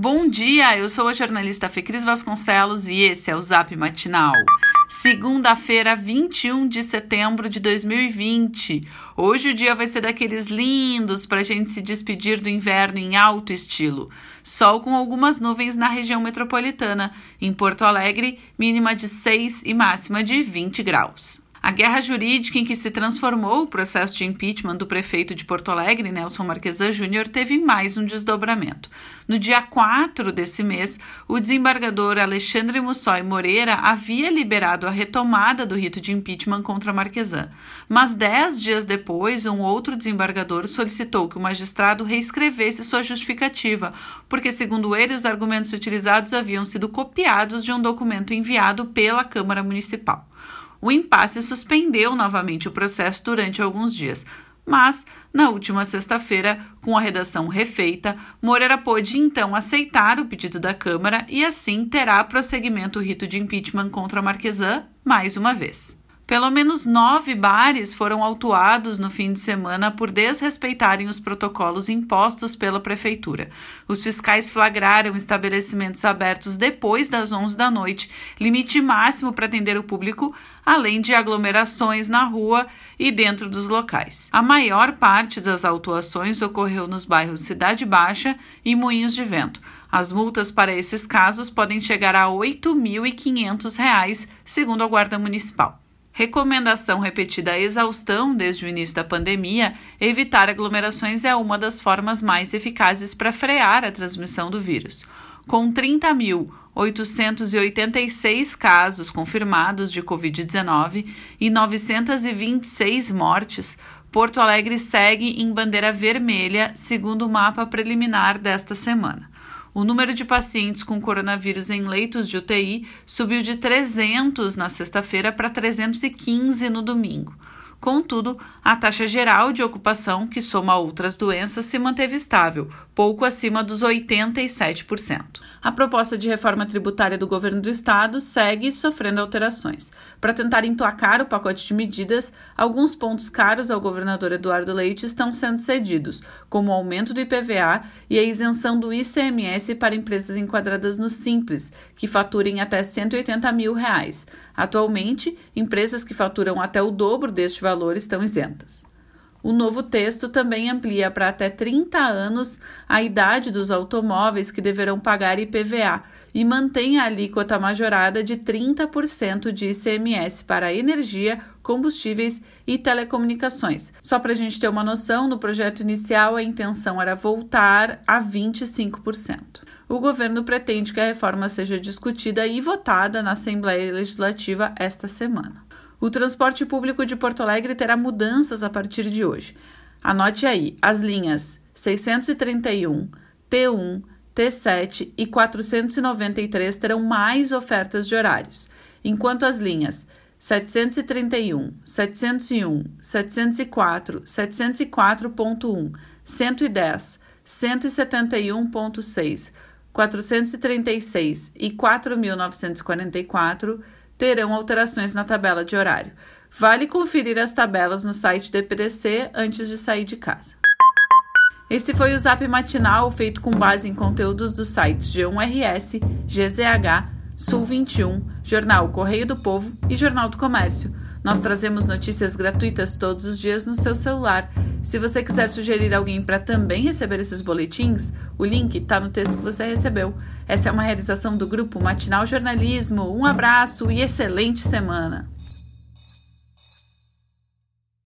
Bom dia, eu sou a jornalista Fecris Vasconcelos e esse é o Zap Matinal. Segunda-feira, 21 de setembro de 2020. Hoje o dia vai ser daqueles lindos para a gente se despedir do inverno em alto estilo. Sol com algumas nuvens na região metropolitana. Em Porto Alegre, mínima de 6 e máxima de 20 graus. A guerra jurídica em que se transformou o processo de impeachment do prefeito de Porto Alegre, Nelson Marquesan Júnior, teve mais um desdobramento. No dia 4 desse mês, o desembargador Alexandre Mussói Moreira havia liberado a retomada do rito de impeachment contra Marquesan. Mas dez dias depois, um outro desembargador solicitou que o magistrado reescrevesse sua justificativa, porque, segundo ele, os argumentos utilizados haviam sido copiados de um documento enviado pela Câmara Municipal. O impasse suspendeu novamente o processo durante alguns dias, mas, na última sexta-feira, com a redação refeita, Moreira pôde então aceitar o pedido da Câmara e assim terá prosseguimento o rito de impeachment contra Marquesan mais uma vez. Pelo menos nove bares foram autuados no fim de semana por desrespeitarem os protocolos impostos pela Prefeitura. Os fiscais flagraram estabelecimentos abertos depois das 11 da noite, limite máximo para atender o público, além de aglomerações na rua e dentro dos locais. A maior parte das autuações ocorreu nos bairros Cidade Baixa e Moinhos de Vento. As multas para esses casos podem chegar a R$ 8.500, segundo a Guarda Municipal. Recomendação repetida à exaustão desde o início da pandemia, evitar aglomerações é uma das formas mais eficazes para frear a transmissão do vírus. Com 30.886 casos confirmados de Covid-19 e 926 mortes, Porto Alegre segue em bandeira vermelha, segundo o mapa preliminar desta semana o número de pacientes com coronavírus em leitos de UTI subiu de 300 na sexta-feira para 315 no domingo. Contudo, a taxa geral de ocupação, que soma outras doenças, se manteve estável, pouco acima dos 87%. A proposta de reforma tributária do governo do estado segue sofrendo alterações. Para tentar emplacar o pacote de medidas, alguns pontos caros ao governador Eduardo Leite estão sendo cedidos, como o aumento do IPVA e a isenção do ICMS para empresas enquadradas no Simples, que faturem até 180 mil reais. Atualmente, empresas que faturam até o dobro deste valor estão isentas. O novo texto também amplia para até 30 anos a idade dos automóveis que deverão pagar IPVA e mantém a alíquota majorada de 30% de ICMS para energia, combustíveis e telecomunicações. Só para a gente ter uma noção, no projeto inicial a intenção era voltar a 25%. O governo pretende que a reforma seja discutida e votada na Assembleia Legislativa esta semana. O transporte público de Porto Alegre terá mudanças a partir de hoje. Anote aí: as linhas 631, T1, T7 e 493 terão mais ofertas de horários, enquanto as linhas 731, 701, 704, 704.1, 110, 171.6, 436 e 4944 terão alterações na tabela de horário. Vale conferir as tabelas no site do EPDC antes de sair de casa. Esse foi o Zap Matinal, feito com base em conteúdos dos sites G1RS, GZH, Sul 21, Jornal Correio do Povo e Jornal do Comércio. Nós trazemos notícias gratuitas todos os dias no seu celular. Se você quiser sugerir alguém para também receber esses boletins, o link está no texto que você recebeu. Essa é uma realização do grupo Matinal Jornalismo. Um abraço e excelente semana!